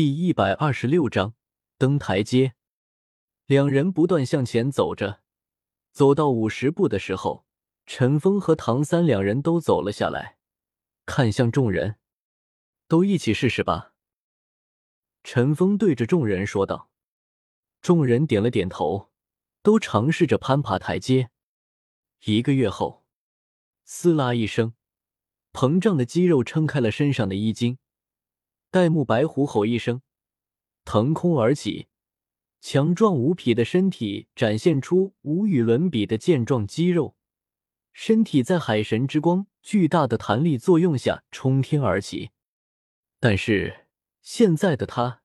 第一百二十六章登台阶。两人不断向前走着，走到五十步的时候，陈峰和唐三两人都走了下来，看向众人：“都一起试试吧。”陈峰对着众人说道。众人点了点头，都尝试着攀爬台阶。一个月后，撕拉一声，膨胀的肌肉撑开了身上的衣襟。戴沐白虎吼一声，腾空而起，强壮无匹的身体展现出无与伦比的健壮肌肉，身体在海神之光巨大的弹力作用下冲天而起。但是现在的他，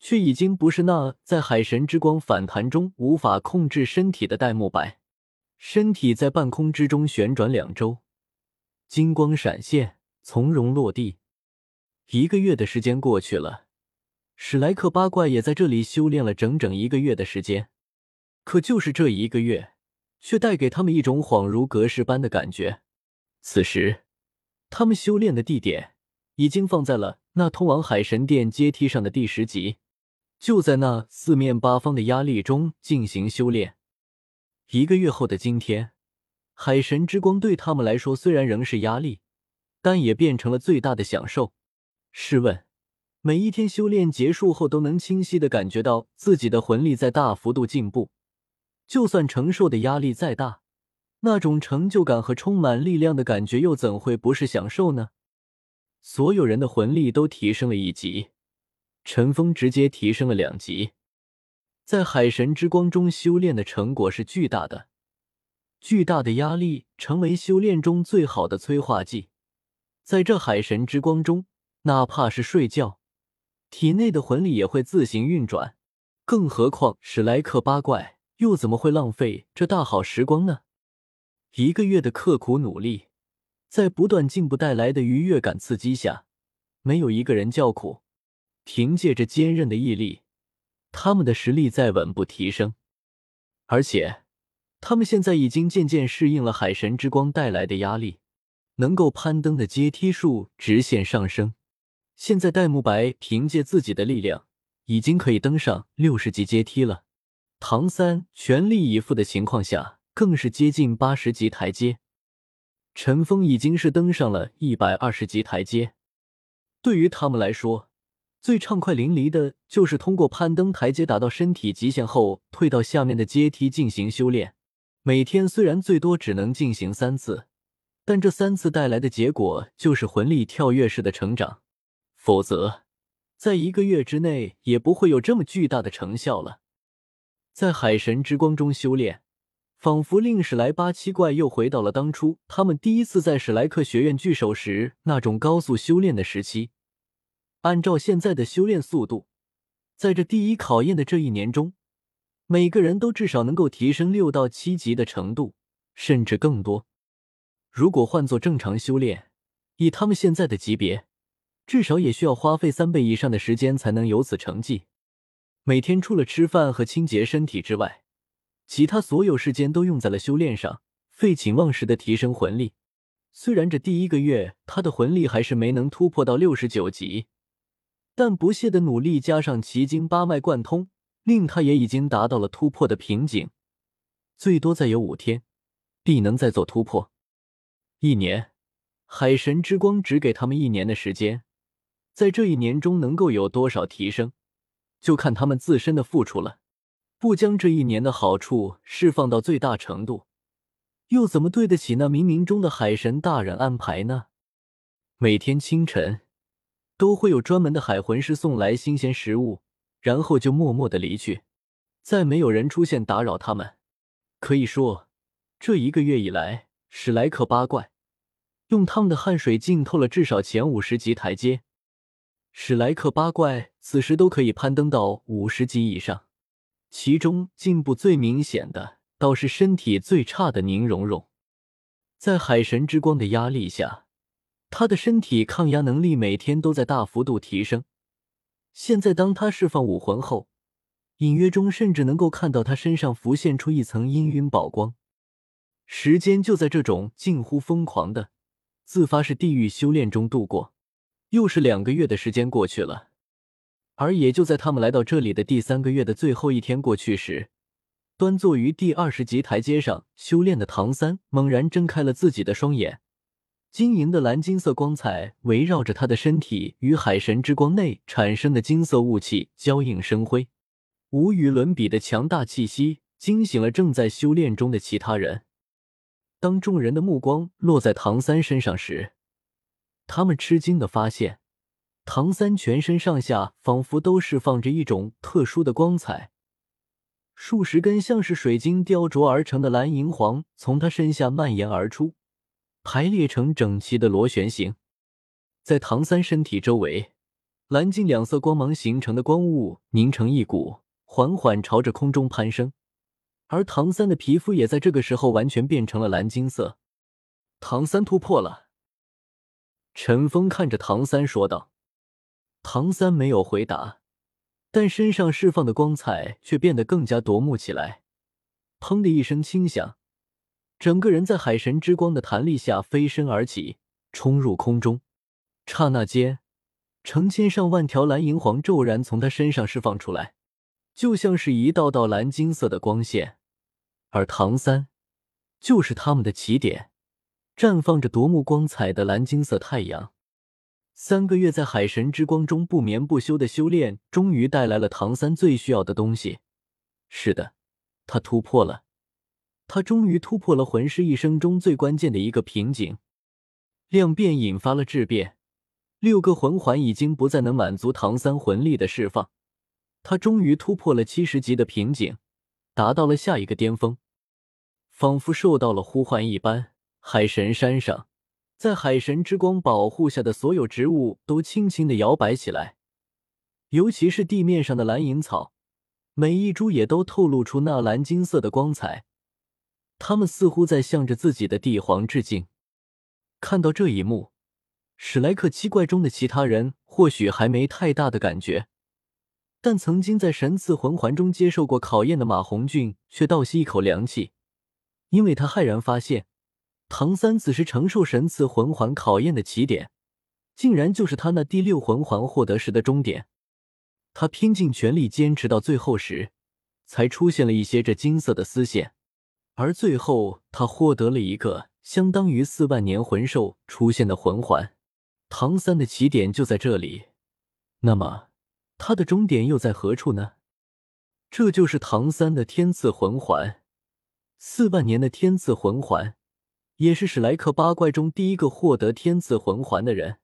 却已经不是那在海神之光反弹中无法控制身体的戴沐白，身体在半空之中旋转两周，金光闪现，从容落地。一个月的时间过去了，史莱克八怪也在这里修炼了整整一个月的时间。可就是这一个月，却带给他们一种恍如隔世般的感觉。此时，他们修炼的地点已经放在了那通往海神殿阶梯上的第十级，就在那四面八方的压力中进行修炼。一个月后的今天，海神之光对他们来说虽然仍是压力，但也变成了最大的享受。试问，每一天修炼结束后，都能清晰的感觉到自己的魂力在大幅度进步，就算承受的压力再大，那种成就感和充满力量的感觉又怎会不是享受呢？所有人的魂力都提升了一级，陈峰直接提升了两级，在海神之光中修炼的成果是巨大的，巨大的压力成为修炼中最好的催化剂，在这海神之光中。哪怕是睡觉，体内的魂力也会自行运转。更何况史莱克八怪又怎么会浪费这大好时光呢？一个月的刻苦努力，在不断进步带来的愉悦感刺激下，没有一个人叫苦。凭借着坚韧的毅力，他们的实力在稳步提升。而且，他们现在已经渐渐适应了海神之光带来的压力，能够攀登的阶梯数直线上升。现在戴沐白凭借自己的力量，已经可以登上六十级阶梯了。唐三全力以赴的情况下，更是接近八十级台阶。陈峰已经是登上了一百二十级台阶。对于他们来说，最畅快淋漓的就是通过攀登台阶达到身体极限后，退到下面的阶梯进行修炼。每天虽然最多只能进行三次，但这三次带来的结果就是魂力跳跃式的成长。否则，在一个月之内也不会有这么巨大的成效了。在海神之光中修炼，仿佛令史莱八七怪又回到了当初他们第一次在史莱克学院聚首时那种高速修炼的时期。按照现在的修炼速度，在这第一考验的这一年中，每个人都至少能够提升六到七级的程度，甚至更多。如果换做正常修炼，以他们现在的级别，至少也需要花费三倍以上的时间才能有此成绩。每天除了吃饭和清洁身体之外，其他所有时间都用在了修炼上，废寝忘食的提升魂力。虽然这第一个月他的魂力还是没能突破到六十九级，但不懈的努力加上奇经八脉贯通，令他也已经达到了突破的瓶颈。最多再有五天，必能再做突破。一年，海神之光只给他们一年的时间。在这一年中能够有多少提升，就看他们自身的付出了。不将这一年的好处释放到最大程度，又怎么对得起那冥冥中的海神大人安排呢？每天清晨都会有专门的海魂师送来新鲜食物，然后就默默的离去，再没有人出现打扰他们。可以说，这一个月以来，史莱克八怪用他们的汗水浸透了至少前五十级台阶。史莱克八怪此时都可以攀登到五十级以上，其中进步最明显的倒是身体最差的宁荣荣。在海神之光的压力下，他的身体抗压能力每天都在大幅度提升。现在当他释放武魂后，隐约中甚至能够看到他身上浮现出一层氤氲宝光。时间就在这种近乎疯狂的自发式地狱修炼中度过。又是两个月的时间过去了，而也就在他们来到这里的第三个月的最后一天过去时，端坐于第二十级台阶上修炼的唐三猛然睁开了自己的双眼，晶莹的蓝金色光彩围绕着他的身体，与海神之光内产生的金色雾气交映生辉，无与伦比的强大气息惊醒了正在修炼中的其他人。当众人的目光落在唐三身上时，他们吃惊的发现。唐三全身上下仿佛都释放着一种特殊的光彩，数十根像是水晶雕琢而成的蓝银环从他身下蔓延而出，排列成整齐的螺旋形。在唐三身体周围，蓝金两色光芒形成的光雾凝成一股，缓缓朝着空中攀升。而唐三的皮肤也在这个时候完全变成了蓝金色。唐三突破了。陈峰看着唐三说道。唐三没有回答，但身上释放的光彩却变得更加夺目起来。砰的一声轻响，整个人在海神之光的弹力下飞身而起，冲入空中。刹那间，成千上万条蓝银黄骤然从他身上释放出来，就像是一道道蓝金色的光线。而唐三，就是他们的起点，绽放着夺目光彩的蓝金色太阳。三个月在海神之光中不眠不休的修炼，终于带来了唐三最需要的东西。是的，他突破了，他终于突破了魂师一生中最关键的一个瓶颈。量变引发了质变，六个魂环已经不再能满足唐三魂力的释放，他终于突破了七十级的瓶颈，达到了下一个巅峰，仿佛受到了呼唤一般，海神山上。在海神之光保护下的所有植物都轻轻的摇摆起来，尤其是地面上的蓝银草，每一株也都透露出那蓝金色的光彩。它们似乎在向着自己的帝皇致敬。看到这一幕，史莱克七怪中的其他人或许还没太大的感觉，但曾经在神赐魂环中接受过考验的马红俊却倒吸一口凉气，因为他骇然发现。唐三此时承受神赐魂环考验的起点，竟然就是他那第六魂环获得时的终点。他拼尽全力坚持到最后时，才出现了一些这金色的丝线，而最后他获得了一个相当于四万年魂兽出现的魂环。唐三的起点就在这里，那么他的终点又在何处呢？这就是唐三的天赐魂环，四万年的天赐魂环。也是史莱克八怪中第一个获得天赐魂环的人。